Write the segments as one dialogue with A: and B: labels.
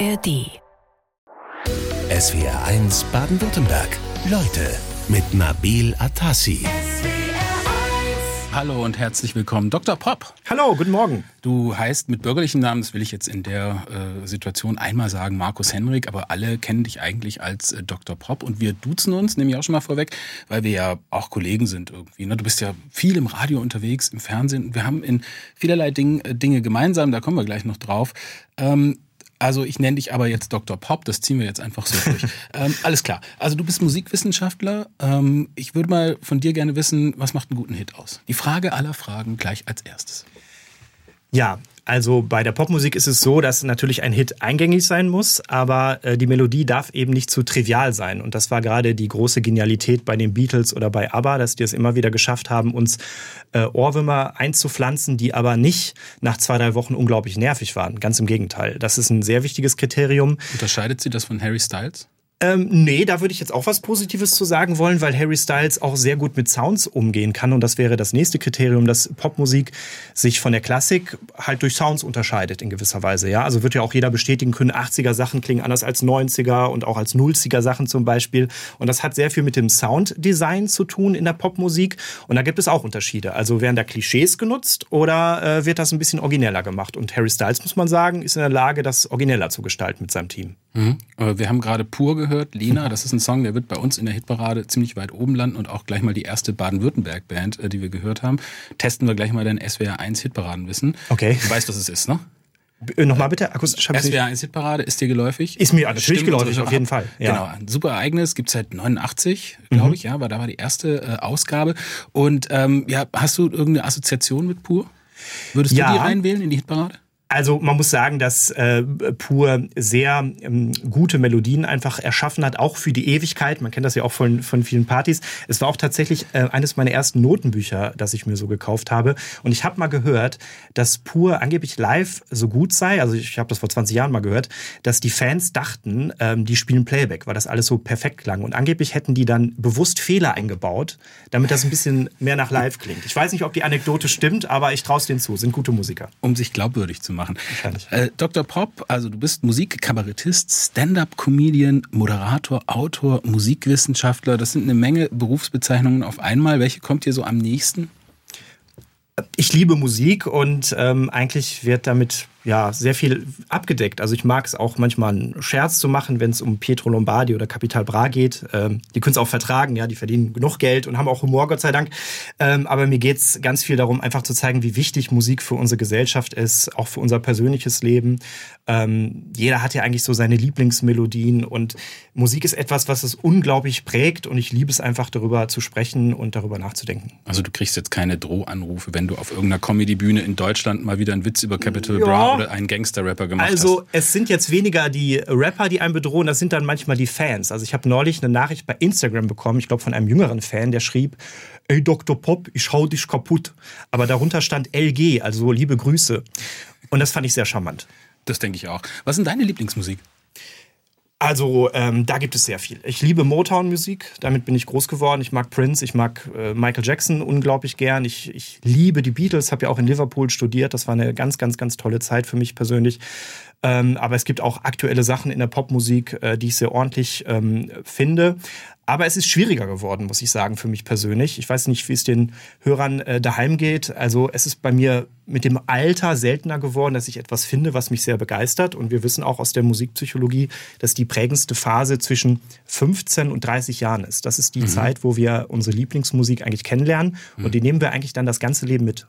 A: ARD.
B: SWR 1 Baden-Württemberg. Leute mit Nabil Atassi.
C: Hallo und herzlich willkommen, Dr. Pop.
D: Hallo, guten Morgen.
C: Du heißt mit bürgerlichem Namen, das will ich jetzt in der äh, Situation einmal sagen, Markus Henrik, aber alle kennen dich eigentlich als äh, Dr. Pop und wir duzen uns, nehme ich auch schon mal vorweg, weil wir ja auch Kollegen sind irgendwie. Ne? Du bist ja viel im Radio unterwegs, im Fernsehen. Wir haben in vielerlei Ding, äh, Dinge gemeinsam, da kommen wir gleich noch drauf. Ähm, also ich nenne dich aber jetzt Dr. Pop, das ziehen wir jetzt einfach so durch. ähm, alles klar. Also du bist Musikwissenschaftler. Ähm, ich würde mal von dir gerne wissen, was macht einen guten Hit aus? Die Frage aller Fragen gleich als erstes.
D: Ja, also bei der Popmusik ist es so, dass natürlich ein Hit eingängig sein muss, aber äh, die Melodie darf eben nicht zu trivial sein. Und das war gerade die große Genialität bei den Beatles oder bei ABBA, dass die es immer wieder geschafft haben, uns äh, Ohrwürmer einzupflanzen, die aber nicht nach zwei, drei Wochen unglaublich nervig waren. Ganz im Gegenteil. Das ist ein sehr wichtiges Kriterium.
C: Unterscheidet sie das von Harry Styles?
D: Ähm, nee, da würde ich jetzt auch was Positives zu sagen wollen, weil Harry Styles auch sehr gut mit Sounds umgehen kann. Und das wäre das nächste Kriterium, dass Popmusik sich von der Klassik halt durch Sounds unterscheidet in gewisser Weise. Ja, also wird ja auch jeder bestätigen können, 80er Sachen klingen anders als 90er und auch als 0er Sachen zum Beispiel. Und das hat sehr viel mit dem Sounddesign zu tun in der Popmusik. Und da gibt es auch Unterschiede. Also werden da Klischees genutzt oder äh, wird das ein bisschen origineller gemacht? Und Harry Styles, muss man sagen, ist in der Lage, das origineller zu gestalten mit seinem Team.
C: Mhm. Wir haben gerade pur gehört, Lena, das ist ein Song, der wird bei uns in der Hitparade ziemlich weit oben landen und auch gleich mal die erste Baden-Württemberg-Band, äh, die wir gehört haben. Testen wir gleich mal dein SWR 1 Hitparadenwissen.
D: Okay.
C: Du weißt, was es ist, ne?
D: Nochmal bitte, akustisch habe
C: SWR 1 Hitparade, ist dir geläufig?
D: Ist mir natürlich geläufig, auf jeden Fall.
C: Ja. Genau, ein super Ereignis, gibt es seit 89, glaube mhm. ich, ja, aber da war die erste äh, Ausgabe. Und ähm, ja, hast du irgendeine Assoziation mit Pur? Würdest ja. du die reinwählen in die Hitparade?
D: Also man muss sagen, dass äh, Pur sehr ähm, gute Melodien einfach erschaffen hat, auch für die Ewigkeit. Man kennt das ja auch von, von vielen Partys. Es war auch tatsächlich äh, eines meiner ersten Notenbücher, das ich mir so gekauft habe. Und ich habe mal gehört, dass Pur angeblich live so gut sei, also ich habe das vor 20 Jahren mal gehört, dass die Fans dachten, ähm, die spielen Playback, weil das alles so perfekt klang. Und angeblich hätten die dann bewusst Fehler eingebaut, damit das ein bisschen mehr nach live klingt. Ich weiß nicht, ob die Anekdote stimmt, aber ich traue es denen zu. Sind gute Musiker.
C: Um sich glaubwürdig zu machen. Äh, Dr. Pop, also du bist Musikkabarettist, Stand-up-Comedian, Moderator, Autor, Musikwissenschaftler. Das sind eine Menge Berufsbezeichnungen auf einmal. Welche kommt dir so am nächsten?
D: Ich liebe Musik und ähm, eigentlich wird damit ja, sehr viel abgedeckt. Also ich mag es auch manchmal einen Scherz zu machen, wenn es um Pietro Lombardi oder Capital Bra geht. Ähm, die können es auch vertragen, ja, die verdienen genug Geld und haben auch Humor, Gott sei Dank. Ähm, aber mir geht es ganz viel darum, einfach zu zeigen, wie wichtig Musik für unsere Gesellschaft ist, auch für unser persönliches Leben. Ähm, jeder hat ja eigentlich so seine Lieblingsmelodien und Musik ist etwas, was es unglaublich prägt und ich liebe es einfach darüber zu sprechen und darüber nachzudenken.
C: Also du kriegst jetzt keine Drohanrufe, wenn du auf irgendeiner Comedy-Bühne in Deutschland mal wieder einen Witz über Capital ja. Bra oder einen Gangster-Rapper gemacht
D: also,
C: hast?
D: es sind jetzt weniger die Rapper, die einen bedrohen, das sind dann manchmal die Fans. Also ich habe neulich eine Nachricht bei Instagram bekommen, ich glaube von einem jüngeren Fan, der schrieb, ey Dr. Pop, ich hau dich kaputt. Aber darunter stand LG, also liebe Grüße. Und das fand ich sehr charmant.
C: Das denke ich auch. Was ist deine Lieblingsmusik?
D: Also ähm, da gibt es sehr viel. Ich liebe Motown-Musik, damit bin ich groß geworden. Ich mag Prince, ich mag äh, Michael Jackson unglaublich gern. Ich, ich liebe die Beatles, habe ja auch in Liverpool studiert. Das war eine ganz, ganz, ganz tolle Zeit für mich persönlich. Ähm, aber es gibt auch aktuelle Sachen in der Popmusik, äh, die ich sehr ordentlich ähm, finde. Aber es ist schwieriger geworden, muss ich sagen, für mich persönlich. Ich weiß nicht, wie es den Hörern äh, daheim geht. Also es ist bei mir mit dem Alter seltener geworden, dass ich etwas finde, was mich sehr begeistert. Und wir wissen auch aus der Musikpsychologie, dass die prägendste Phase zwischen 15 und 30 Jahren ist. Das ist die mhm. Zeit, wo wir unsere Lieblingsmusik eigentlich kennenlernen. Mhm. Und die nehmen wir eigentlich dann das ganze Leben mit.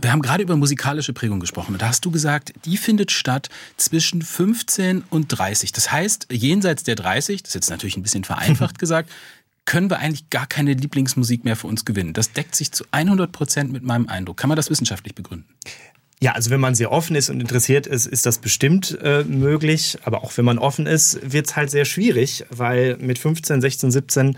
C: Wir haben gerade über musikalische Prägung gesprochen. Und da hast du gesagt, die findet statt zwischen 15 und 30. Das heißt, jenseits der 30, das ist jetzt natürlich ein bisschen vereinfacht gesagt, können wir eigentlich gar keine Lieblingsmusik mehr für uns gewinnen. Das deckt sich zu 100 Prozent mit meinem Eindruck. Kann man das wissenschaftlich begründen?
D: Ja, also wenn man sehr offen ist und interessiert ist, ist das bestimmt äh, möglich. Aber auch wenn man offen ist, wird es halt sehr schwierig, weil mit 15, 16, 17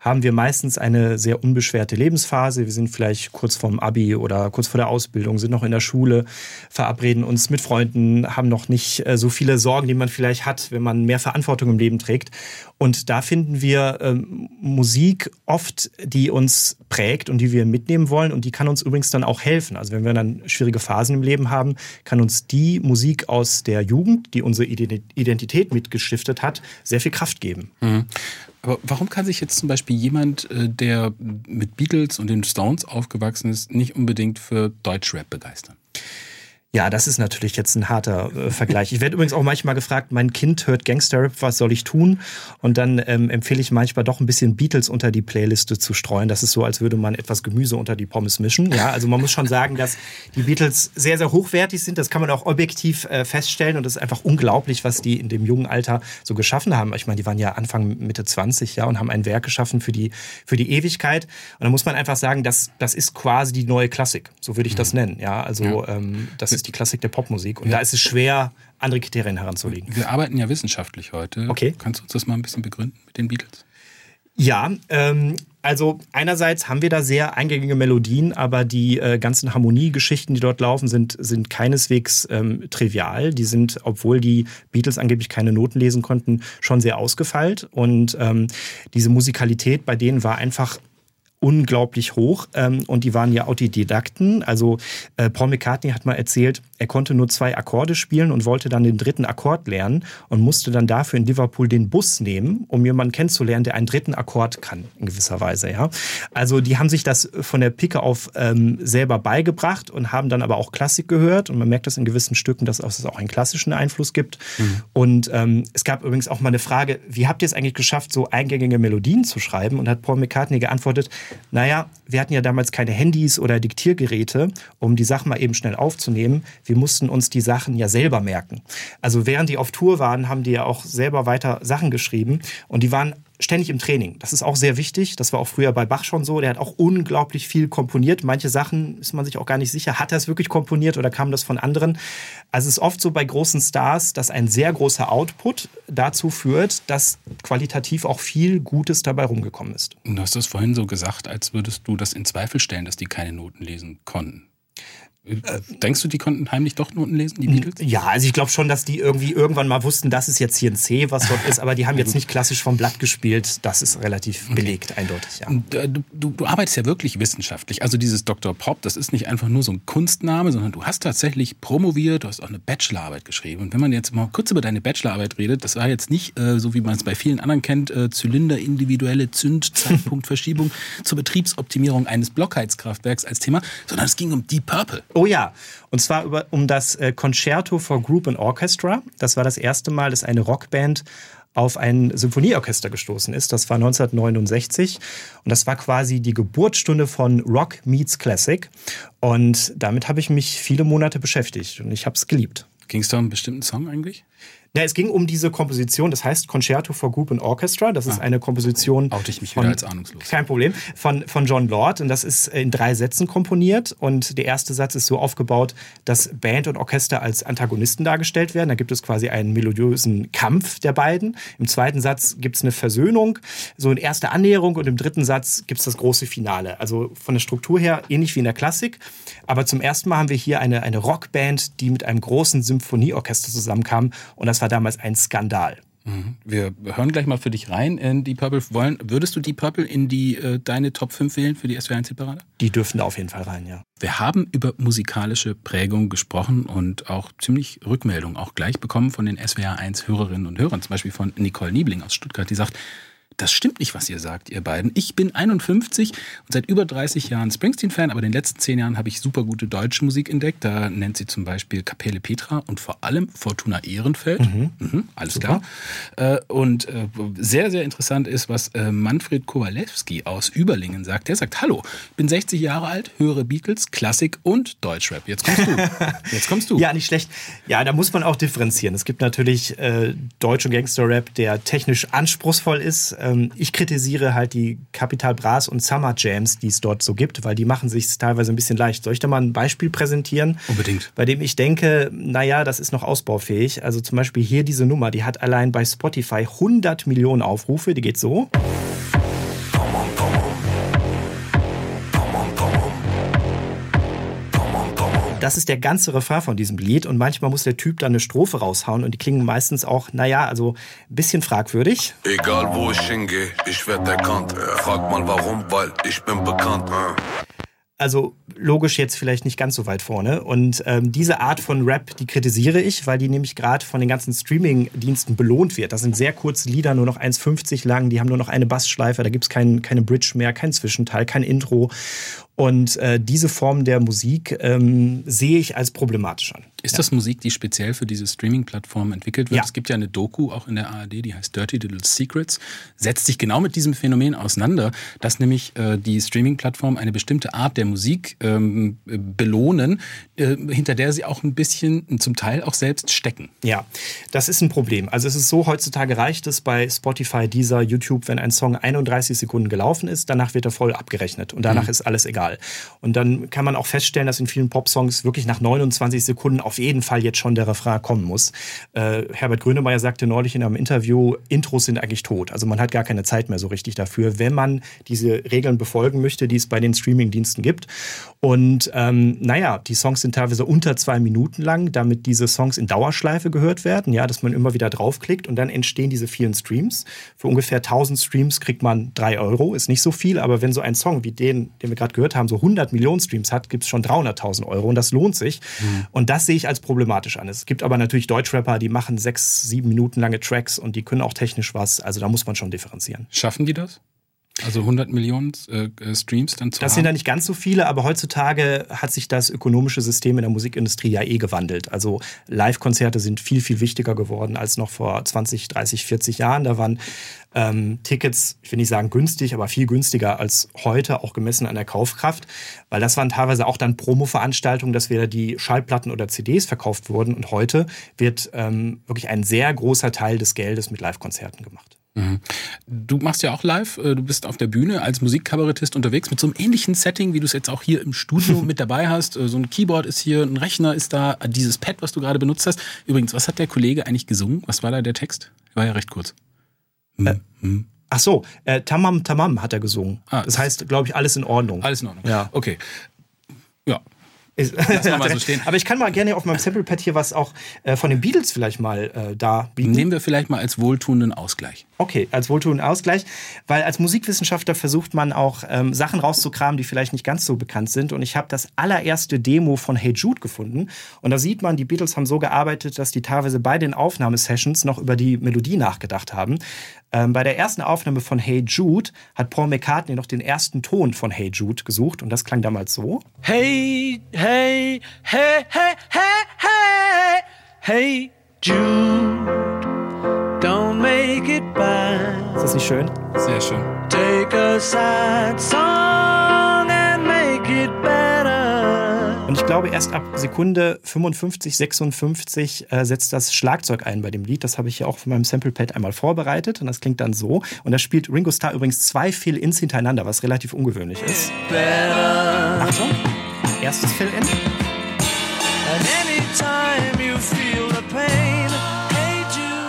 D: haben wir meistens eine sehr unbeschwerte Lebensphase. Wir sind vielleicht kurz vorm Abi oder kurz vor der Ausbildung, sind noch in der Schule, verabreden uns mit Freunden, haben noch nicht äh, so viele Sorgen, die man vielleicht hat, wenn man mehr Verantwortung im Leben trägt. Und da finden wir ähm, Musik oft, die uns prägt und die wir mitnehmen wollen. Und die kann uns übrigens dann auch helfen. Also wenn wir dann schwierige Phasen im Leben haben, kann uns die Musik aus der Jugend, die unsere Identität mitgestiftet hat, sehr viel Kraft geben.
C: Mhm. Aber warum kann sich jetzt zum Beispiel jemand, äh, der mit Beatles und den Stones aufgewachsen ist, nicht unbedingt für Deutschrap begeistern?
D: Ja, das ist natürlich jetzt ein harter äh, Vergleich. Ich werde übrigens auch manchmal gefragt, mein Kind hört Gangsterrap, was soll ich tun? Und dann ähm, empfehle ich manchmal doch ein bisschen Beatles unter die Playliste zu streuen. Das ist so, als würde man etwas Gemüse unter die Pommes mischen. Ja, also man muss schon sagen, dass die Beatles sehr, sehr hochwertig sind. Das kann man auch objektiv äh, feststellen. Und es ist einfach unglaublich, was die in dem jungen Alter so geschaffen haben. Ich meine, die waren ja Anfang Mitte 20, ja, und haben ein Werk geschaffen für die, für die Ewigkeit. Und da muss man einfach sagen, das, das ist quasi die neue Klassik. So würde ich das mhm. nennen. Ja, also ja. Ähm, das ist die Klassik der Popmusik. Und ja. da ist es schwer, andere Kriterien heranzulegen.
C: Wir arbeiten ja wissenschaftlich heute.
D: Okay.
C: Kannst du uns das mal ein bisschen begründen mit den Beatles?
D: Ja, ähm, also einerseits haben wir da sehr eingängige Melodien, aber die äh, ganzen Harmoniegeschichten, die dort laufen, sind, sind keineswegs ähm, trivial. Die sind, obwohl die Beatles angeblich keine Noten lesen konnten, schon sehr ausgefeilt. Und ähm, diese Musikalität bei denen war einfach unglaublich hoch ähm, und die waren ja Autodidakten. Also äh, Paul McCartney hat mal erzählt, er konnte nur zwei Akkorde spielen und wollte dann den dritten Akkord lernen und musste dann dafür in Liverpool den Bus nehmen, um jemanden kennenzulernen, der einen dritten Akkord kann, in gewisser Weise. Ja, Also die haben sich das von der Picke auf ähm, selber beigebracht und haben dann aber auch Klassik gehört und man merkt das in gewissen Stücken, dass es auch einen klassischen Einfluss gibt. Mhm. Und ähm, es gab übrigens auch mal eine Frage, wie habt ihr es eigentlich geschafft, so eingängige Melodien zu schreiben? Und hat Paul McCartney geantwortet, naja, wir hatten ja damals keine Handys oder Diktiergeräte, um die Sachen mal eben schnell aufzunehmen. Wir mussten uns die Sachen ja selber merken. Also während die auf Tour waren, haben die ja auch selber weiter Sachen geschrieben und die waren ständig im Training. Das ist auch sehr wichtig. Das war auch früher bei Bach schon so. Der hat auch unglaublich viel komponiert. Manche Sachen ist man sich auch gar nicht sicher. Hat er es wirklich komponiert oder kam das von anderen? Also es ist oft so bei großen Stars, dass ein sehr großer Output dazu führt, dass qualitativ auch viel Gutes dabei rumgekommen ist.
C: Du hast das vorhin so gesagt, als würdest du das in Zweifel stellen, dass die keine Noten lesen konnten. Denkst du, die konnten heimlich doch Noten lesen, die Beatles?
D: Ja, also ich glaube schon, dass die irgendwie irgendwann mal wussten, das ist jetzt hier ein C, was dort ist, aber die haben jetzt nicht klassisch vom Blatt gespielt. Das ist relativ okay. belegt, eindeutig, ja.
C: Äh, du, du, du, arbeitest ja wirklich wissenschaftlich. Also dieses Dr. Pop, das ist nicht einfach nur so ein Kunstname, sondern du hast tatsächlich promoviert, du hast auch eine Bachelorarbeit geschrieben. Und wenn man jetzt mal kurz über deine Bachelorarbeit redet, das war jetzt nicht, äh, so wie man es bei vielen anderen kennt, äh, Zylinder, individuelle Zündzeitpunktverschiebung zur Betriebsoptimierung eines Blockheizkraftwerks als Thema, sondern es ging um Deep Purple.
D: Oh ja, und zwar über, um das äh, Concerto for Group and Orchestra. Das war das erste Mal, dass eine Rockband auf ein Symphonieorchester gestoßen ist. Das war 1969 und das war quasi die Geburtsstunde von Rock Meets Classic. Und damit habe ich mich viele Monate beschäftigt und ich habe es geliebt.
C: Ging es da um einen bestimmten Song eigentlich?
D: Ja, es ging um diese Komposition, das heißt Concerto for Group and Orchestra. Das ist ah. eine Komposition.
C: Oute ich mich von, wieder als ahnungslos.
D: Kein Problem. Von, von John Lord. Und das ist in drei Sätzen komponiert. Und der erste Satz ist so aufgebaut, dass Band und Orchester als Antagonisten dargestellt werden. Da gibt es quasi einen melodiösen Kampf der beiden. Im zweiten Satz gibt es eine Versöhnung, so eine erste Annäherung. Und im dritten Satz gibt es das große Finale. Also von der Struktur her ähnlich wie in der Klassik. Aber zum ersten Mal haben wir hier eine, eine Rockband, die mit einem großen Symphonieorchester zusammenkam. Und das war damals ein Skandal.
C: Mhm. Wir hören gleich mal für dich rein in die Purple. Wollen, würdest du die Purple in die äh, deine Top 5 wählen für die SWR 1 Hitparade?
D: Die dürfen da auf jeden Fall rein, ja.
C: Wir haben über musikalische Prägung gesprochen und auch ziemlich Rückmeldungen auch gleich bekommen von den SWR 1 Hörerinnen und Hörern, zum Beispiel von Nicole Niebling aus Stuttgart, die sagt, das stimmt nicht, was ihr sagt, ihr beiden. Ich bin 51 und seit über 30 Jahren Springsteen-Fan, aber in den letzten 10 Jahren habe ich super gute deutsche Musik entdeckt. Da nennt sie zum Beispiel Kapelle Petra und vor allem Fortuna Ehrenfeld. Mhm. Mhm, alles super. klar. Äh, und äh, sehr, sehr interessant ist, was äh, Manfred Kowalewski aus Überlingen sagt. Der sagt, hallo, bin 60 Jahre alt, höre Beatles, Klassik und Deutschrap. Jetzt kommst du. Jetzt kommst du.
D: ja, nicht schlecht. Ja, da muss man auch differenzieren. Es gibt natürlich äh, deutsche Gangster-Rap, der technisch anspruchsvoll ist ähm, ich kritisiere halt die Capital Bras und Summer Jams, die es dort so gibt, weil die machen sich teilweise ein bisschen leicht. Soll ich da mal ein Beispiel präsentieren?
C: Unbedingt.
D: Bei dem ich denke, naja, das ist noch ausbaufähig. Also zum Beispiel hier diese Nummer, die hat allein bei Spotify 100 Millionen Aufrufe, die geht so. Das ist der ganze Refrain von diesem Lied und manchmal muss der Typ dann eine Strophe raushauen und die klingen meistens auch, naja, also ein bisschen fragwürdig.
A: Egal wo ich hingehe, ich werde erkannt. Frag mal warum, weil ich bin bekannt.
D: Also logisch jetzt vielleicht nicht ganz so weit vorne. Und ähm, diese Art von Rap, die kritisiere ich, weil die nämlich gerade von den ganzen Streaming-Diensten belohnt wird. Das sind sehr kurze Lieder, nur noch 1,50 lang, die haben nur noch eine Bassschleife, da gibt's kein, keine Bridge mehr, kein Zwischenteil, kein Intro. Und äh, diese Form der Musik ähm, sehe ich als problematisch an.
C: Ist das Musik, die speziell für diese Streaming-Plattform entwickelt wird?
D: Ja.
C: Es gibt ja eine Doku auch in der ARD, die heißt Dirty Little Secrets, setzt sich genau mit diesem Phänomen auseinander, dass nämlich äh, die Streaming-Plattform eine bestimmte Art der Musik ähm, belohnen, äh, hinter der sie auch ein bisschen zum Teil auch selbst stecken.
D: Ja, das ist ein Problem. Also es ist so, heutzutage reicht es bei Spotify, Deezer, YouTube, wenn ein Song 31 Sekunden gelaufen ist, danach wird er voll abgerechnet und danach ist alles egal. Und dann kann man auch feststellen, dass in vielen Popsongs wirklich nach 29 Sekunden auf jeden Fall jetzt schon der Refrain kommen muss. Äh, Herbert Grönemeyer sagte neulich in einem Interview, Intros sind eigentlich tot. Also man hat gar keine Zeit mehr so richtig dafür, wenn man diese Regeln befolgen möchte, die es bei den Streaming-Diensten gibt. Und ähm, naja, die Songs sind teilweise unter zwei Minuten lang, damit diese Songs in Dauerschleife gehört werden, ja, dass man immer wieder draufklickt und dann entstehen diese vielen Streams. Für ungefähr 1000 Streams kriegt man drei Euro, ist nicht so viel, aber wenn so ein Song wie den, den wir gerade gehört haben, so 100 Millionen Streams hat, gibt es schon 300.000 Euro und das lohnt sich. Und das sehe ich als problematisch an. Es gibt aber natürlich Deutschrapper, die machen sechs, sieben Minuten lange Tracks und die können auch technisch was. Also da muss man schon differenzieren.
C: Schaffen die das? Also 100 Millionen äh, Streams dann zu
D: Das
C: haben?
D: sind ja nicht ganz so viele, aber heutzutage hat sich das ökonomische System in der Musikindustrie ja eh gewandelt. Also Live-Konzerte sind viel, viel wichtiger geworden als noch vor 20, 30, 40 Jahren. Da waren ähm, Tickets, ich will nicht sagen günstig, aber viel günstiger als heute, auch gemessen an der Kaufkraft. Weil das waren teilweise auch dann Promo-Veranstaltungen, dass wieder die Schallplatten oder CDs verkauft wurden. Und heute wird ähm, wirklich ein sehr großer Teil des Geldes mit Live-Konzerten gemacht.
C: Du machst ja auch live, äh, du bist auf der Bühne als Musikkabarettist unterwegs mit so einem ähnlichen Setting, wie du es jetzt auch hier im Studio mit dabei hast. Äh, So ein Keyboard ist hier, ein Rechner ist da, dieses Pad, was du gerade benutzt hast. Übrigens, was hat der Kollege eigentlich gesungen? Was war da der Text? War ja recht kurz. Hm, hm.
D: Ach so, äh, Tamam Tamam hat er gesungen.
C: Ah,
D: das heißt, glaube ich, alles in Ordnung.
C: Alles in Ordnung.
D: Ja.
C: Okay. Ja.
D: Ist-
C: wir mal so stehen.
D: Aber ich kann mal gerne auf meinem Samplepad hier was auch äh, von den Beatles vielleicht mal äh, da bieten.
C: Nehmen wir vielleicht mal als wohltuenden Ausgleich.
D: Okay, als wohltuenden Ausgleich, weil als Musikwissenschaftler versucht man auch ähm, Sachen rauszukramen, die vielleicht nicht ganz so bekannt sind. Und ich habe das allererste Demo von Hey Jude gefunden. Und da sieht man, die Beatles haben so gearbeitet, dass die teilweise bei den Aufnahmesessions noch über die Melodie nachgedacht haben. Ähm, bei der ersten Aufnahme von Hey Jude hat Paul McCartney noch den ersten Ton von Hey Jude gesucht. Und das klang damals so.
E: Hey, hey, hey, hey, hey, hey, hey, Jude, don't make it bad.
D: Ist das nicht schön?
C: Sehr schön.
E: Take a sad song
D: glaube, erst ab Sekunde 55, 56 äh, setzt das Schlagzeug ein bei dem Lied. Das habe ich ja auch von meinem Samplepad einmal vorbereitet. Und das klingt dann so. Und da spielt Ringo Starr übrigens zwei Fill-Ins hintereinander, was relativ ungewöhnlich ist. Achtung. Erstes Fill-In.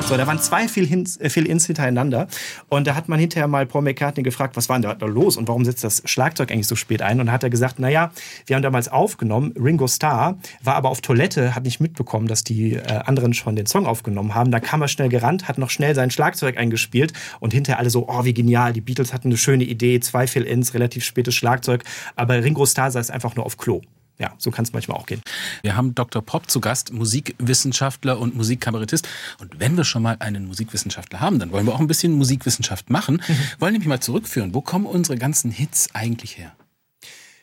D: So, da waren zwei Fill-Ins äh, Fill-Ins hintereinander. Und da hat man hinterher mal Paul McCartney gefragt, was war denn da, da los und warum setzt das Schlagzeug eigentlich so spät ein? Und dann hat er gesagt, naja, wir haben damals aufgenommen, Ringo Starr war aber auf Toilette, hat nicht mitbekommen, dass die äh, anderen schon den Song aufgenommen haben. Da kam er schnell gerannt, hat noch schnell sein Schlagzeug eingespielt und hinterher alle so, oh, wie genial, die Beatles hatten eine schöne Idee, zwei Fill-Ins, relativ spätes Schlagzeug, aber Ringo Starr saß einfach nur auf Klo. Ja, so kann es manchmal auch gehen.
C: Wir haben Dr. Pop zu Gast, Musikwissenschaftler und Musikkabarettist. Und wenn wir schon mal einen Musikwissenschaftler haben, dann wollen wir auch ein bisschen Musikwissenschaft machen. Wollen nämlich mal zurückführen. Wo kommen unsere ganzen Hits eigentlich her?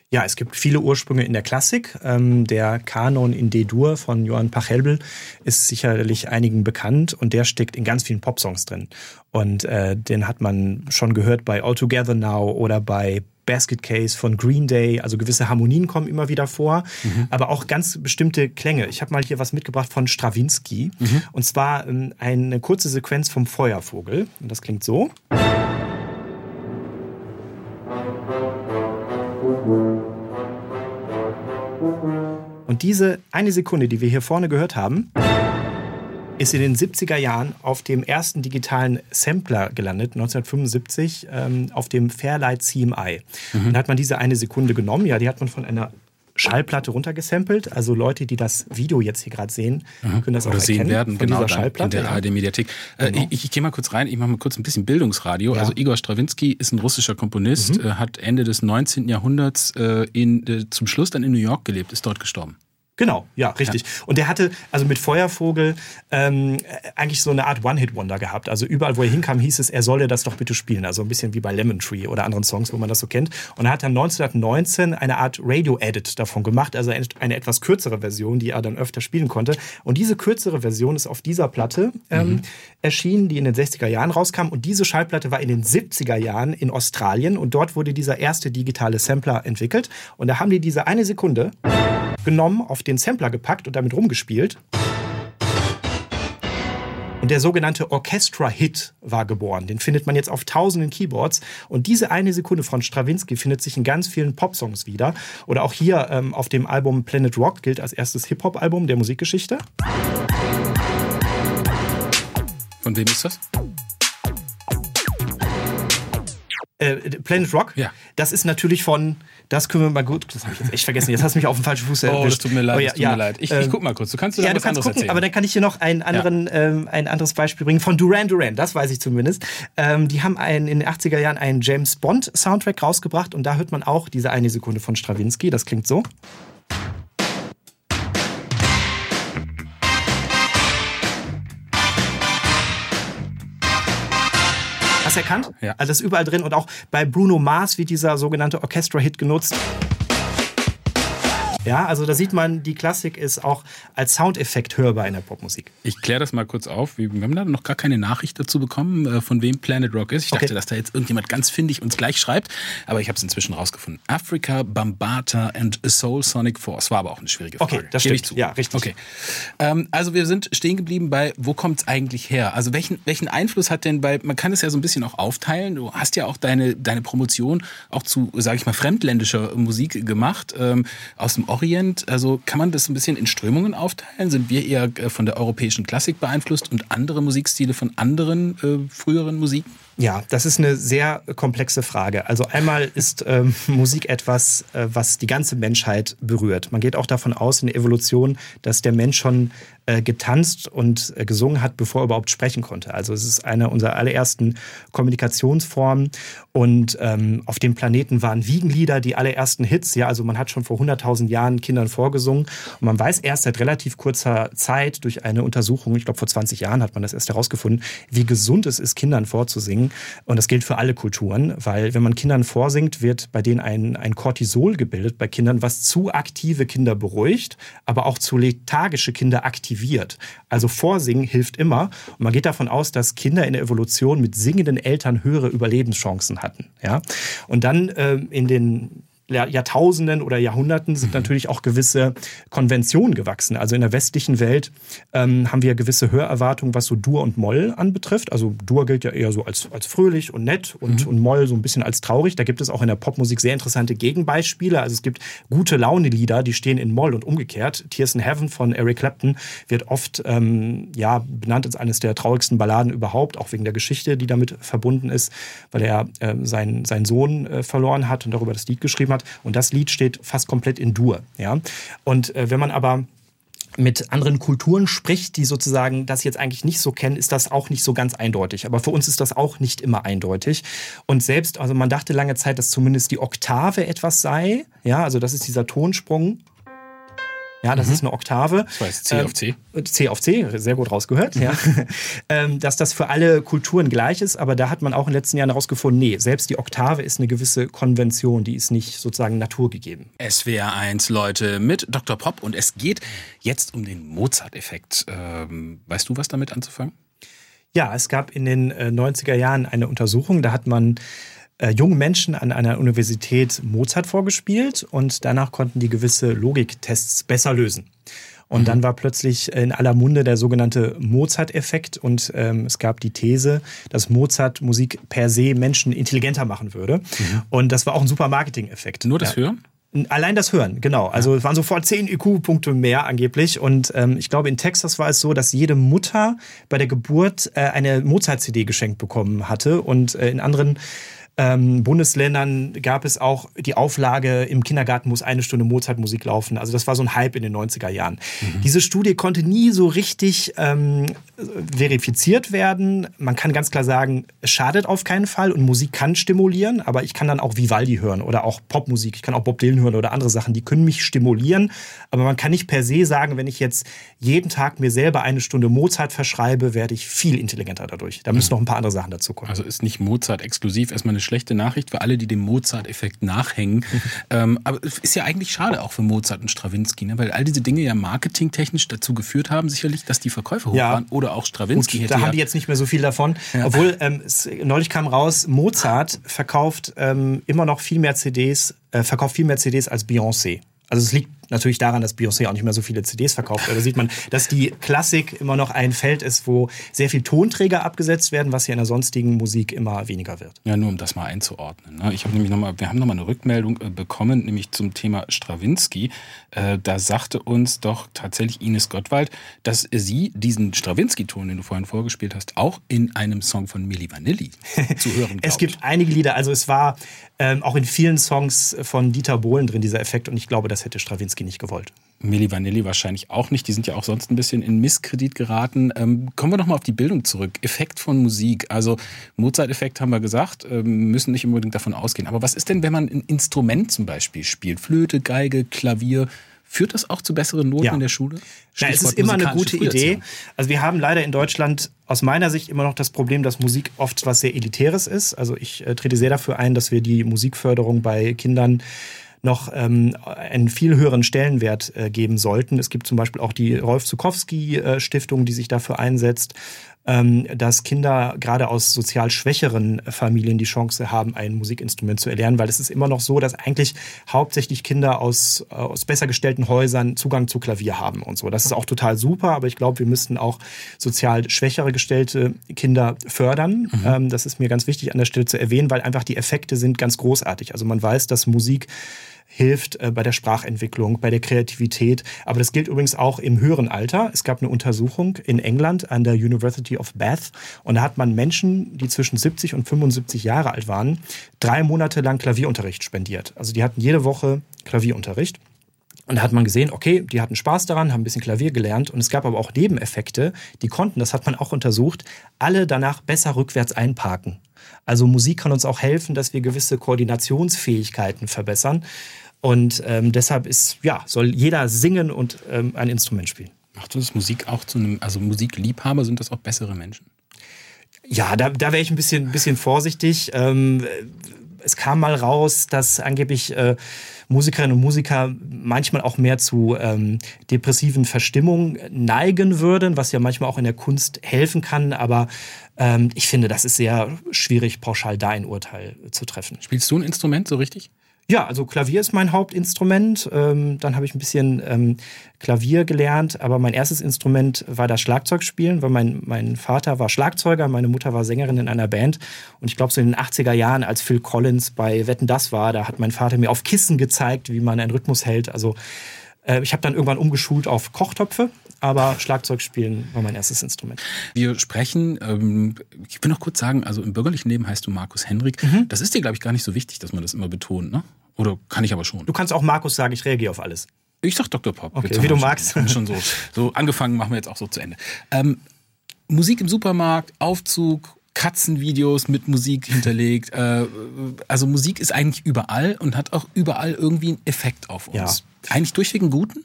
D: Ja, es gibt viele Ursprünge in der Klassik. Ähm, der Kanon in D-Dur von Johann Pachelbel ist sicherlich einigen bekannt und der steckt in ganz vielen Popsongs drin. Und äh, den hat man schon gehört bei All Together Now oder bei Basket Case von Green Day. Also gewisse Harmonien kommen immer wieder vor, aber auch ganz bestimmte Klänge. Ich habe mal hier was mitgebracht von Stravinsky und zwar ähm, eine kurze Sequenz vom Feuervogel. Und das klingt so. Und diese eine Sekunde, die wir hier vorne gehört haben, ist in den 70er Jahren auf dem ersten digitalen Sampler gelandet, 1975, ähm, auf dem Fairlight CMI. Und da hat man diese eine Sekunde genommen, ja, die hat man von einer Schallplatte runtergesampelt. Also Leute, die das Video jetzt hier gerade sehen, können das
C: Mhm. Oder
D: auch
C: sehen
D: erkennen
C: werden,
D: von
C: genau,
D: dieser
C: dann in
D: Schallplatte.
C: der
D: ja.
C: ARD-Mediathek. Äh,
D: Genau.
C: Ich, ich gehe mal kurz rein, ich mache mal kurz ein bisschen Bildungsradio.
D: Ja.
C: Also Igor Strawinski ist ein russischer Komponist,
D: Mhm.
C: äh, hat Ende des 19. Jahrhunderts äh, in, äh, zum Schluss dann in New York gelebt, ist dort gestorben.
D: Genau, ja, richtig. Und der hatte also mit Feuervogel ähm, eigentlich so eine Art One-Hit-Wonder gehabt. Also überall, wo er hinkam, hieß es, er solle das doch bitte spielen. Also ein bisschen wie bei Lemon Tree oder anderen Songs, wo man das so kennt. Und er hat dann 1919 eine Art Radio-Edit davon gemacht, also eine, eine etwas kürzere Version, die er dann öfter spielen konnte. Und diese kürzere Version ist auf dieser Platte ähm, erschienen, die in den 60er Jahren rauskam. Und diese Schallplatte war in den 70er Jahren in Australien und dort wurde dieser erste digitale Sampler entwickelt. Und da haben die diese eine Sekunde genommen, auf den Sampler gepackt und damit rumgespielt. Und der sogenannte Orchestra-Hit war geboren. Den findet man jetzt auf tausenden Keyboards. Und diese eine Sekunde von Stravinsky findet sich in ganz vielen Popsongs wieder. Oder auch hier ähm, auf dem Album Planet Rock gilt als erstes Hip-Hop-Album der Musikgeschichte.
C: Von wem ist das?
D: Äh, Planet Rock,
C: Ja.
D: das ist natürlich von, das können wir mal gut, das habe ich jetzt echt vergessen, jetzt hast du mich auf den falschen Fuß
C: Oh, das
D: erwischt.
C: tut mir leid,
D: ja,
C: das tut
D: ja,
C: mir leid. Ich,
D: ähm,
C: ich guck mal kurz. Du kannst du
D: Ja, du kannst gucken,
C: erzählen.
D: aber dann kann ich dir noch einen anderen, ähm, ein anderes Beispiel bringen von Duran Duran, das weiß ich zumindest. Ähm, die haben einen, in den 80er Jahren einen James Bond Soundtrack rausgebracht und da hört man auch diese eine Sekunde von Stravinsky, das klingt so. Erkannt?
C: Ja.
D: Also das ist überall drin und auch bei Bruno Mars wird dieser sogenannte Orchestra-Hit genutzt. Ja, also da sieht man, die Klassik ist auch als Soundeffekt hörbar in der Popmusik.
C: Ich kläre das mal kurz auf. Wir haben da noch gar keine Nachricht dazu bekommen, äh, von wem Planet Rock ist. Ich dachte,
D: Okay.
C: dass da jetzt irgendjemand ganz findig uns gleich schreibt, aber ich habe es inzwischen rausgefunden. Africa, Bambata and Soul Sonic Force. War aber auch eine schwierige Frage.
D: Okay, das
C: Gebe ich
D: stimmt.
C: zu.
D: Ja, richtig.
C: Okay. Ähm, also wir sind stehen geblieben bei, wo kommt es eigentlich her? Also welchen, welchen Einfluss hat denn bei, man kann es ja so ein bisschen auch aufteilen. Du hast ja auch deine, deine Promotion auch zu, sage ich mal, fremdländischer Musik gemacht, ähm, aus dem Orient. Also kann man das ein bisschen in Strömungen aufteilen? Sind wir eher äh, von der europäischen Klassik beeinflusst und andere Musikstile von anderen äh, früheren Musiken?
D: Ja, das ist eine sehr komplexe Frage. Also einmal ist ähm, Musik etwas, äh, was die ganze Menschheit berührt. Man geht auch davon aus in der Evolution, dass der Mensch schon äh, getanzt und äh, gesungen hat, bevor er überhaupt sprechen konnte. Also es ist eine unserer allerersten Kommunikationsformen. Und ähm, auf dem Planeten waren Wiegenlieder die allerersten Hits. Ja, also man hat schon vor 100.000 Jahren Kindern vorgesungen. Und man weiß erst seit relativ kurzer Zeit durch eine Untersuchung, ich glaube vor 20 Jahren hat man das erst herausgefunden, wie gesund es ist, Kindern vorzusingen. Und das gilt für alle Kulturen, weil wenn man Kindern vorsingt, wird bei denen ein, ein Cortisol gebildet bei Kindern, was zu aktive Kinder beruhigt, aber auch zu lethargische Kinder aktiviert. Also Vorsingen hilft immer. Und man geht davon aus, dass Kinder in der Evolution mit singenden Eltern höhere Überlebenschancen hatten. Ja? Und dann ähm, in den Jahrtausenden oder Jahrhunderten sind natürlich auch gewisse Konventionen gewachsen. Also in der westlichen Welt ähm, haben wir gewisse Hörerwartungen, was so Dur und Moll anbetrifft. Also Dur gilt ja eher so als, als fröhlich und nett und, und Moll so ein bisschen als traurig. Da gibt es auch in der Popmusik sehr interessante Gegenbeispiele. Also es gibt gute Laune-Lieder, die stehen in Moll und umgekehrt. Tears in Heaven von Eric Clapton wird oft ähm, ja, benannt als eines der traurigsten Balladen überhaupt, auch wegen der Geschichte, die damit verbunden ist, weil er äh, seinen, seinen Sohn äh, verloren hat und darüber das Lied geschrieben hat. Und das Lied steht fast komplett in Dur. Ja? Und äh, wenn man aber mit anderen Kulturen spricht, die sozusagen das jetzt eigentlich nicht so kennen, ist das auch nicht so ganz eindeutig. Aber für uns ist das auch nicht immer eindeutig. Und selbst, also man dachte lange Zeit, dass zumindest die Oktave etwas sei. Ja, also das ist dieser Tonsprung. Ja, das ist eine Oktave.
C: Das jetzt C auf C.
D: C auf C, sehr gut rausgehört, ja. ähm, dass das für alle Kulturen gleich ist, aber da hat man auch in den letzten Jahren herausgefunden, nee, selbst die Oktave ist eine gewisse Konvention, die ist nicht sozusagen naturgegeben.
C: SWR 1, Leute, mit Dr. Pop und es geht jetzt um den Mozart-Effekt. Ähm, weißt du, was damit anzufangen?
D: Ja, es gab in den äh, 90er Jahren eine Untersuchung, da hat man äh, jungen Menschen an einer Universität Mozart vorgespielt und danach konnten die gewisse Logiktests besser lösen. Und dann war plötzlich in aller Munde der sogenannte Mozart-Effekt und ähm, es gab die These, dass Mozart Musik per se Menschen intelligenter machen würde. Und das war auch ein super Marketing-Effekt.
C: Nur das
D: ja.
C: Hören?
D: Allein das Hören, genau. Also es waren sofort 10 IQ-Punkte mehr angeblich. Und ähm, ich glaube, in Texas war es so, dass jede Mutter bei der Geburt äh, eine Mozart-CD geschenkt bekommen hatte. Und äh, in anderen ähm, Bundesländern gab es auch die Auflage, im Kindergarten muss eine Stunde Mozart-Musik laufen. Also das war so ein Hype in den 90er Jahren. Diese Studie konnte nie so richtig ähm, verifiziert werden. Man kann ganz klar sagen, es schadet auf keinen Fall und Musik kann stimulieren, aber ich kann dann auch Vivaldi hören oder auch Popmusik. Ich kann auch Bob Dylan hören oder andere Sachen, die können mich stimulieren. Aber man kann nicht per se sagen, wenn ich jetzt jeden Tag mir selber eine Stunde Mozart verschreibe, werde ich viel intelligenter dadurch. Da müssen noch ein paar andere Sachen dazu kommen.
C: Also ist nicht Mozart exklusiv erstmal eine schlechte Nachricht für alle, die dem Mozart-Effekt nachhängen. ähm, aber es ist ja eigentlich schade auch für Mozart und Stravinsky, ne? weil all diese Dinge ja marketingtechnisch dazu geführt haben, sicherlich, dass die Verkäufe hoch
D: Ja.
C: waren. Oder auch Stravinsky
D: Gut,
C: hätte
D: da
C: ja
D: haben die jetzt nicht mehr so viel davon. Obwohl, ähm, es, neulich kam raus, Mozart verkauft ähm, immer noch viel mehr CDs, äh, verkauft viel mehr CDs als Beyoncé. Also es liegt natürlich daran, dass Beyoncé auch nicht mehr so viele CDs verkauft. Da sieht man, dass die Klassik immer noch ein Feld ist, wo sehr viel Tonträger abgesetzt werden, was ja in der sonstigen Musik immer weniger wird.
C: Ja, nur um das mal einzuordnen. Ne? Ich habe nämlich noch mal, wir haben nochmal eine Rückmeldung äh, bekommen, nämlich zum Thema Stravinsky. Äh, da sagte uns doch tatsächlich Ines Gottwald, dass sie diesen Stravinsky-Ton, den du vorhin vorgespielt hast, auch in einem Song von Milli Vanilli zu hören glaubt.
D: Es gibt einige Lieder, also es war ähm, auch in vielen Songs von Dieter Bohlen drin, dieser Effekt. Und ich glaube, das hätte Stravinsky nicht gewollt.
C: Milli Vanilli wahrscheinlich auch nicht. Die sind ja auch sonst ein bisschen in Misskredit geraten. Ähm, kommen wir noch mal auf die Bildung zurück. Effekt von Musik. Also Mozart-Effekt haben wir gesagt, ähm, müssen nicht unbedingt davon ausgehen. Aber was ist denn, wenn man ein Instrument zum Beispiel spielt? Flöte, Geige, Klavier. Führt das auch zu besseren Noten
D: Ja.
C: in der Schule?
D: Na, es ist immer eine gute Idee. Also wir haben leider in Deutschland aus meiner Sicht immer noch das Problem, dass Musik oft was sehr Elitäres ist. Also ich äh, trete sehr dafür ein, dass wir die Musikförderung bei Kindern noch ähm, einen viel höheren Stellenwert äh, geben sollten. Es gibt zum Beispiel auch die Rolf Zukowski äh, die sich dafür einsetzt, dass Kinder gerade aus sozial schwächeren Familien die Chance haben, ein Musikinstrument zu erlernen, weil es ist immer noch so, dass eigentlich hauptsächlich Kinder aus, äh, aus besser gestellten Häusern Zugang zu Klavier haben und so. Das ist auch total super, aber ich glaube, wir müssten auch sozial schwächere gestellte Kinder fördern. Ähm, das ist mir ganz wichtig an der Stelle zu erwähnen, weil einfach die Effekte sind ganz großartig. Also man weiß, dass Musik hilft äh, bei der Sprachentwicklung, bei der Kreativität. Aber das gilt übrigens auch im höheren Alter. Es gab eine Untersuchung in England an der University of Bath und da hat man Menschen, die zwischen 70 und 75 Jahre alt waren, drei Monate lang Klavierunterricht spendiert. Also die hatten jede Woche Klavierunterricht. Und da hat man gesehen, okay, die hatten Spaß daran, haben ein bisschen Klavier gelernt und es gab aber auch Nebeneffekte, die konnten, das hat man auch untersucht, alle danach besser rückwärts einparken. Also Musik kann uns auch helfen, dass wir gewisse Koordinationsfähigkeiten verbessern. Und ähm, deshalb ist, ja, soll jeder singen und ähm, ein Instrument spielen.
C: Macht uns Musik auch zu einem, also Musikliebhaber, sind das auch bessere Menschen?
D: Ja, da, da wäre ich ein bisschen, bisschen vorsichtig. Ähm, es kam mal raus, dass angeblich äh, Musikerinnen und Musiker manchmal auch mehr zu ähm, depressiven Verstimmungen neigen würden, was ja manchmal auch in der Kunst helfen kann. Aber ähm, ich finde, das ist sehr schwierig, pauschal da ein Urteil zu treffen.
C: Spielst du ein Instrument so richtig?
D: Ja, also Klavier ist mein Hauptinstrument. Ähm, dann habe ich ein bisschen ähm, Klavier gelernt, aber mein erstes Instrument war das Schlagzeugspielen, weil mein, mein Vater war Schlagzeuger, meine Mutter war Sängerin in einer Band. Und ich glaube, so in den 80er Jahren, als Phil Collins bei Wetten das war, da hat mein Vater mir auf Kissen gezeigt, wie man einen Rhythmus hält. Also äh, ich habe dann irgendwann umgeschult auf Kochtöpfe, aber Schlagzeugspielen war mein erstes Instrument.
C: Wir sprechen, ähm, ich will noch kurz sagen, also im bürgerlichen Leben heißt du Markus Henrik. Das ist dir, glaube ich, gar nicht so wichtig, dass man das immer betont, ne? Oder kann ich aber schon?
D: Du kannst auch Markus sagen, ich reagiere auf alles.
C: Ich sag Dr. Pop.
D: Okay,
C: Jetzt
D: wie du
C: schon-
D: magst.
C: Schon so, so angefangen, machen wir jetzt auch so zu Ende. Ähm, Musik im Supermarkt, Aufzug, Katzenvideos mit Musik hinterlegt. Äh, also Musik ist eigentlich überall und hat auch überall irgendwie einen Effekt auf uns. Eigentlich durchweg einen guten?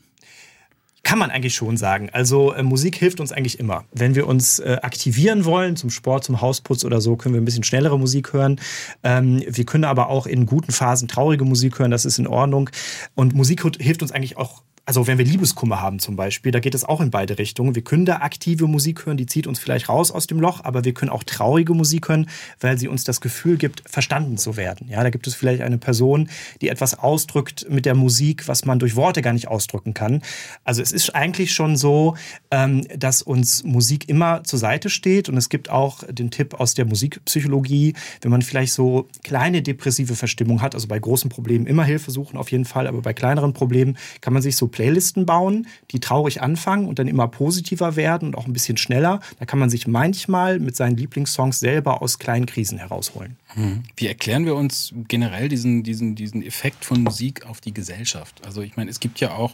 D: Kann man eigentlich schon sagen. Also äh, Musik hilft uns eigentlich immer. Wenn wir uns äh, aktivieren wollen, zum Sport, zum Hausputz oder so, können wir ein bisschen schnellere Musik hören. Ähm, wir können aber auch in guten Phasen traurige Musik hören, das ist in Ordnung. Und Musik hilft uns eigentlich auch also wenn wir Liebeskummer haben zum Beispiel, da geht es auch in beide Richtungen. Wir können da aktive Musik hören, die zieht uns vielleicht raus aus dem Loch, aber wir können auch traurige Musik hören, weil sie uns das Gefühl gibt, verstanden zu werden. Ja, da gibt es vielleicht eine Person, die etwas ausdrückt mit der Musik, was man durch Worte gar nicht ausdrücken kann. Also es ist eigentlich schon so, ähm, dass uns Musik immer zur Seite steht und es gibt auch den Tipp aus der Musikpsychologie, wenn man vielleicht so kleine depressive Verstimmung hat, also bei großen Problemen immer Hilfe suchen auf jeden Fall, aber bei kleineren Problemen kann man sich so Playlisten bauen, die traurig anfangen und dann immer positiver werden und auch ein bisschen schneller. Da kann man sich manchmal mit seinen Lieblingssongs selber aus kleinen Krisen herausholen.
C: Wie erklären wir uns generell diesen, diesen, diesen Effekt von Musik auf die Gesellschaft? Also ich meine, es gibt ja auch,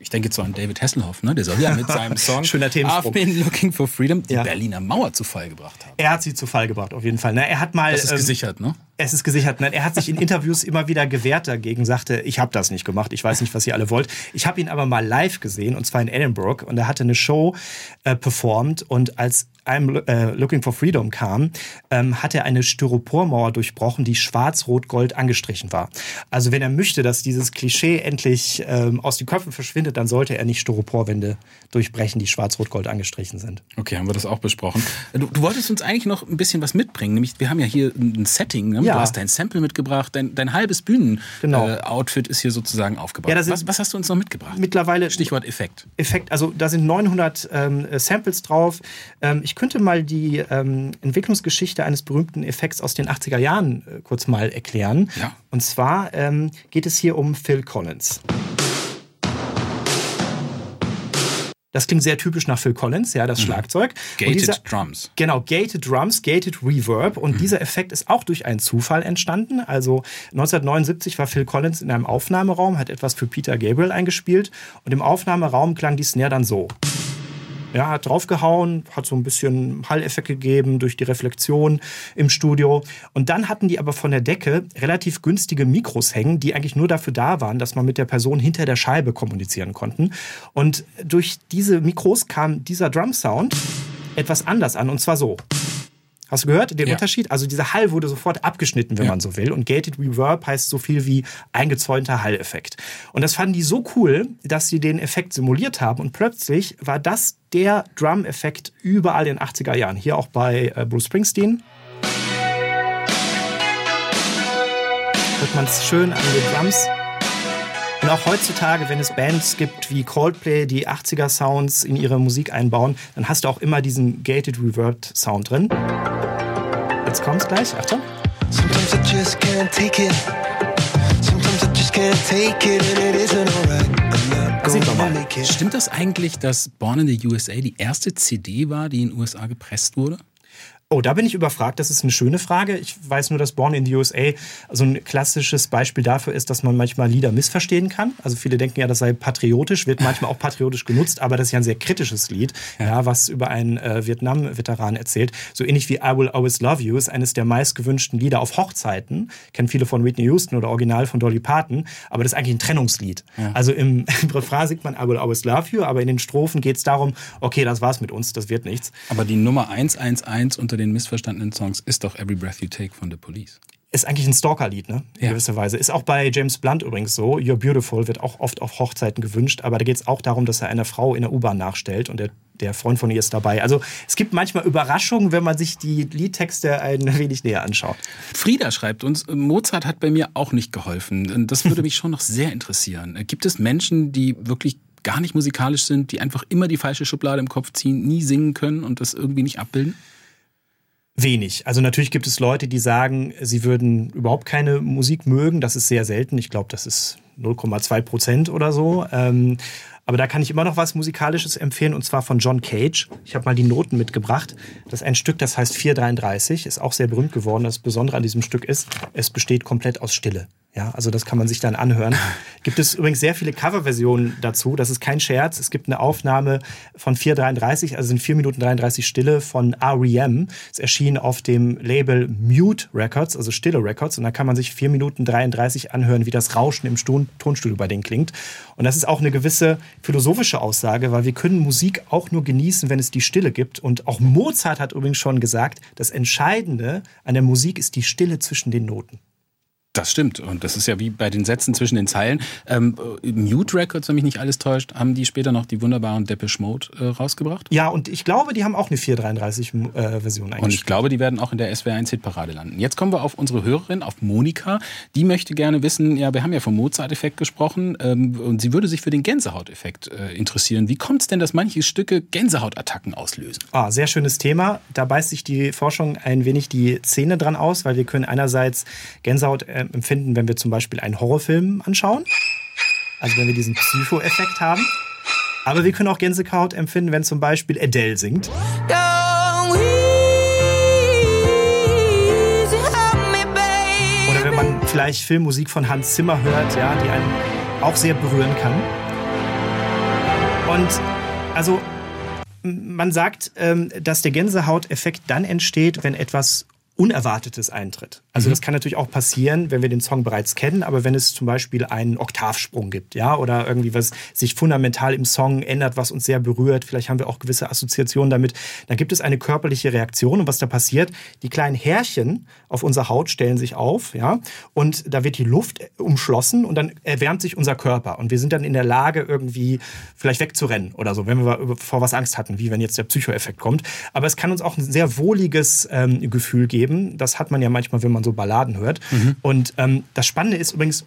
C: ich denke jetzt so an David Hasselhoff, ne? der soll ja mit seinem Song
D: Schöner.
C: I've been looking for freedom die
D: Ja.
C: Berliner Mauer zu Fall gebracht haben.
D: Er hat sie zu Fall gebracht, auf jeden Fall. Ne? Er hat mal.
C: Das ist
D: ähm,
C: gesichert, ne?
D: Es ist gesichert. Nein, er hat sich in Interviews immer wieder gewehrt dagegen, sagte, ich habe das nicht gemacht, ich weiß nicht, was ihr alle wollt. Ich habe ihn aber mal live gesehen, und zwar in Edinburgh, und er hatte eine Show äh, performt und als I'm äh, Looking for Freedom kam, ähm, hat er eine Styropormauer durchbrochen, die schwarz-rot-gold angestrichen war. Also wenn er möchte, dass dieses Klischee endlich ähm, aus den Köpfen verschwindet, dann sollte er nicht Styroporwände durchbrechen, die schwarz-rot-gold angestrichen sind.
C: Okay, haben wir das auch besprochen. Du, du wolltest uns eigentlich noch ein bisschen was mitbringen, nämlich wir haben ja hier ein Setting, ne?
D: Ja.
C: du hast dein Sample mitgebracht, dein, dein halbes Bühnen-Outfit
D: Genau.
C: äh, ist hier sozusagen aufgebaut.
D: Ja,
C: was, was hast du uns noch mitgebracht?
D: Mittlerweile
C: Stichwort Effekt.
D: Effekt, also da sind 900 ähm, äh, Samples drauf. Ähm, ich könnte mal die ähm, Entwicklungsgeschichte eines berühmten Effekts aus den 80er Jahren äh, kurz mal erklären.
C: Ja.
D: Und zwar ähm, geht es hier um Phil Collins. Das klingt sehr typisch nach Phil Collins, ja, das Schlagzeug. Und
C: Gated
D: dieser-
C: Drums.
D: Genau, Gated Drums, Gated Reverb. Und dieser Effekt ist auch durch einen Zufall entstanden. Also 1979 war Phil Collins in einem Aufnahmeraum, hat etwas für Peter Gabriel eingespielt. Und im Aufnahmeraum klang die Snare dann so. Ja, hat draufgehauen, hat so ein bisschen Halleffekt gegeben durch die Reflexion im Studio. Und dann hatten die aber von der Decke relativ günstige Mikros hängen, die eigentlich nur dafür da waren, dass man mit der Person hinter der Scheibe kommunizieren konnten. Und durch diese Mikros kam dieser Drum-Sound etwas anders an, und zwar so. Hast du gehört den
C: Ja.
D: Unterschied? Also dieser Hall wurde sofort abgeschnitten, wenn
C: Ja.
D: man so will. Und Gated Reverb heißt so viel wie eingezäunter Halleffekt. Und das fanden die so cool, dass sie den Effekt simuliert haben. Und plötzlich war das der Drum-Effekt überall in den 80er Jahren. Hier auch bei äh, Bruce Springsteen. Hört man es schön an den Drums. Und auch heutzutage, wenn es Bands gibt wie Coldplay, die 80er Sounds in ihre Musik einbauen, dann hast du auch immer diesen Gated Reverb Sound drin. Jetzt kommt's gleich, Achtung.
F: Sometimes I just can't take it. Sometimes I just can't take it, and it isn't alright.
D: Sieht man mal.
C: Stimmt das eigentlich, dass Born in the USA die erste CD war, die in den USA gepresst wurde?
D: Oh, da bin ich überfragt. Das ist eine schöne Frage. Ich weiß nur, dass Born in the USA so ein klassisches Beispiel dafür ist, dass man manchmal Lieder missverstehen kann. Also viele denken ja, das sei patriotisch, wird manchmal auch patriotisch genutzt, aber das ist ja ein sehr kritisches Lied, ja. was über einen äh, Vietnam-Veteran erzählt. So ähnlich wie I Will Always Love You ist eines der meistgewünschten Lieder auf Hochzeiten. Kennen viele von Whitney Houston oder Original von Dolly Parton, aber das ist eigentlich ein Trennungslied. Also im, im Refrain singt man I Will Always Love You, aber in den Strophen geht es darum, okay, das war's mit uns, das wird nichts.
C: Aber die Nummer 111 unter den missverstandenen Songs ist doch Every Breath You Take von The Police.
D: Ist eigentlich ein Stalker-Lied, ne? In
C: Ja.
D: gewisser Weise. Ist auch bei James Blunt übrigens so. You're Beautiful wird auch oft auf Hochzeiten gewünscht, aber da geht es auch darum, dass er einer Frau in der U-Bahn nachstellt und der, der Freund von ihr ist dabei. Also es gibt manchmal Überraschungen, wenn man sich die Liedtexte ein wenig näher anschaut.
C: Frieda schreibt uns, Mozart hat bei mir auch nicht geholfen. Das würde mich schon noch sehr interessieren. Gibt es Menschen, die wirklich gar nicht musikalisch sind, die einfach immer die falsche Schublade im Kopf ziehen, nie singen können und das irgendwie nicht abbilden?
D: Wenig. Also natürlich gibt es Leute, die sagen, sie würden überhaupt keine Musik mögen. Das ist sehr selten. Ich glaube, das ist 0,2 Prozent oder so. Ähm, aber da kann ich immer noch was Musikalisches empfehlen, und zwar von John Cage. Ich habe mal die Noten mitgebracht. Das ist ein Stück, das heißt 433, ist auch sehr berühmt geworden. Das Besondere an diesem Stück ist, es besteht komplett aus Stille. Ja, also das kann man sich dann anhören. Gibt es übrigens sehr viele Coverversionen dazu. Das ist kein Scherz. Es gibt eine Aufnahme von 433, also sind 4 Minuten 33 Stille von R.E.M. Es erschien auf dem Label Mute Records, also Stille Records. Und da kann man sich 4 Minuten 33 anhören, wie das Rauschen im Ston Tonstudio bei denen klingt. Und das ist auch eine gewisse philosophische Aussage, weil wir können Musik auch nur genießen, wenn es die Stille gibt. Und auch Mozart hat übrigens schon gesagt, das Entscheidende an der Musik ist die Stille zwischen den Noten.
C: Das stimmt. Und das ist ja wie bei den Sätzen zwischen den Zeilen. Ähm, Mute Records, wenn mich nicht alles täuscht, haben die später noch die wunderbaren Depeche Mode äh, rausgebracht.
D: Ja, und ich glaube, die haben auch eine 433-Version
C: Und
D: eigentlich.
C: ich glaube, die werden auch in der SWR1-Hitparade landen. Jetzt kommen wir auf unsere Hörerin, auf Monika. Die möchte gerne wissen, ja, wir haben ja vom Mozart-Effekt gesprochen ähm, und sie würde sich für den Gänsehauteffekt äh, interessieren. Wie kommt es denn, dass manche Stücke Gänsehautattacken auslösen?
D: Ah, sehr schönes Thema. Da beißt sich die Forschung ein wenig die Zähne dran aus, weil wir können einerseits Gänsehaut äh, empfinden, wenn wir zum Beispiel einen Horrorfilm anschauen. Also wenn wir diesen Psycho-Effekt haben. Aber wir können auch Gänsehaut empfinden, wenn zum Beispiel Adele singt. Oder wenn man vielleicht Filmmusik von Hans Zimmer hört, ja, die einen auch sehr berühren kann. Und also man sagt, ähm, dass der Gänsehauteffekt dann entsteht, wenn etwas Unerwartetes eintritt. Also das kann natürlich auch passieren, wenn wir den Song bereits kennen, aber wenn es zum Beispiel einen Oktavsprung gibt, ja, oder irgendwie was sich fundamental im Song ändert, was uns sehr berührt, vielleicht haben wir auch gewisse Assoziationen damit, dann gibt es eine körperliche Reaktion und was da passiert, die kleinen Härchen auf unserer Haut stellen sich auf, ja, und da wird die Luft umschlossen und dann erwärmt sich unser Körper und wir sind dann in der Lage irgendwie vielleicht wegzurennen oder so, wenn wir vor was Angst hatten, wie wenn jetzt der Psychoeffekt kommt. Aber es kann uns auch ein sehr wohliges ähm, Gefühl geben. Das hat man ja manchmal, wenn man so Balladen hört. Und ähm, das Spannende ist übrigens,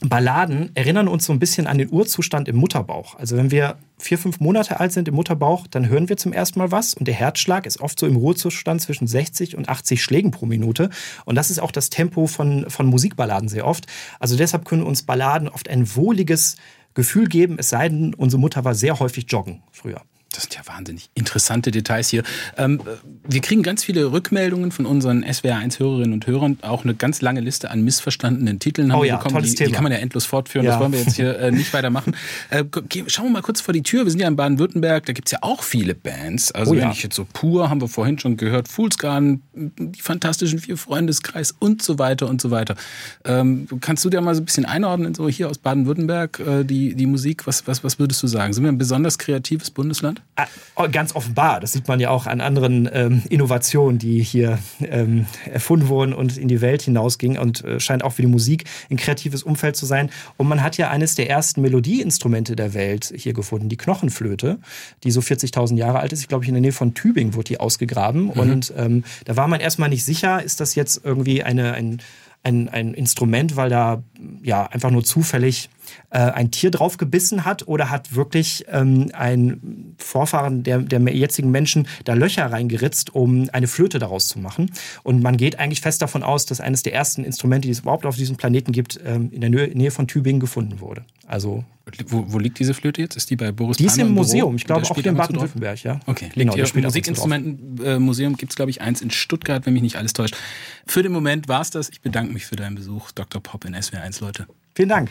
D: Balladen erinnern uns so ein bisschen an den Urzustand im Mutterbauch. Also wenn wir vier, fünf Monate alt sind im Mutterbauch, dann hören wir zum ersten Mal was und der Herzschlag ist oft so im Ruhezustand zwischen 60 und 80 Schlägen pro Minute. Und das ist auch das Tempo von, von Musikballaden sehr oft. Also deshalb können uns Balladen oft ein wohliges Gefühl geben, es sei denn, unsere Mutter war sehr häufig joggen früher.
C: Das sind ja wahnsinnig interessante Details hier. Ähm, äh, wir kriegen ganz viele Rückmeldungen von unseren SWR1-Hörerinnen und Hörern. Auch eine ganz lange Liste an missverstandenen Titeln haben
D: Oh
C: wir
D: ja,
C: bekommen.
D: tolles
C: Die, die
D: Thema.
C: kann man ja endlos fortführen.
D: Ja.
C: Das wollen wir jetzt hier äh, nicht weitermachen. Äh, schauen wir mal kurz vor die Tür. Wir sind ja in Baden-Württemberg. Da gibt's ja auch viele Bands. Also
D: Oh
C: wenn
D: ja.
C: ich jetzt so pur, haben wir vorhin schon gehört, Fools Garden, die Fantastischen Vier Freundeskreis und so weiter und so weiter. Ähm, kannst du dir mal so ein bisschen einordnen, so hier aus Baden-Württemberg, äh, die, die Musik? Was, was, was würdest du sagen? Sind wir ein besonders kreatives Bundesland?
D: Ah, oh, Ganz offenbar. Das sieht man ja auch an anderen ähm, Innovationen, die hier ähm, erfunden wurden und in die Welt hinausgingen und äh, scheint auch für die Musik ein kreatives Umfeld zu sein. Und man hat ja eines der ersten Melodieinstrumente der Welt hier gefunden, die Knochenflöte, die so 40.000 Jahre alt ist. Ich glaube, in der Nähe von Tübingen wurde die ausgegraben. Und ähm, da war man erstmal nicht sicher, ist das jetzt irgendwie eine, ein, ein, ein Instrument, weil da ja einfach nur zufällig äh, ein Tier drauf gebissen hat oder hat wirklich ähm, ein Vorfahren der, der jetzigen Menschen da Löcher reingeritzt, um eine Flöte daraus zu machen. Und man geht eigentlich fest davon aus, dass eines der ersten Instrumente, die es überhaupt auf diesem Planeten gibt, ähm, in der Nähe, von Tübingen gefunden wurde. Also
C: Wo, wo liegt diese Flöte jetzt? Ist die bei Boris
D: die ist im
C: Büro?
D: Museum, ich glaube auch hier in? Baden-Württemberg, ja.
C: Okay,
D: genau.
C: genau.
D: zu drauf.
C: Musikinstrumentenmuseum gibt es, glaube ich, eins in Stuttgart, wenn mich nicht alles täuscht. Für den Moment war's das. Ich bedanke mich für deinen Besuch, Dr. Pop in SWR1, Leute.
D: Vielen Dank.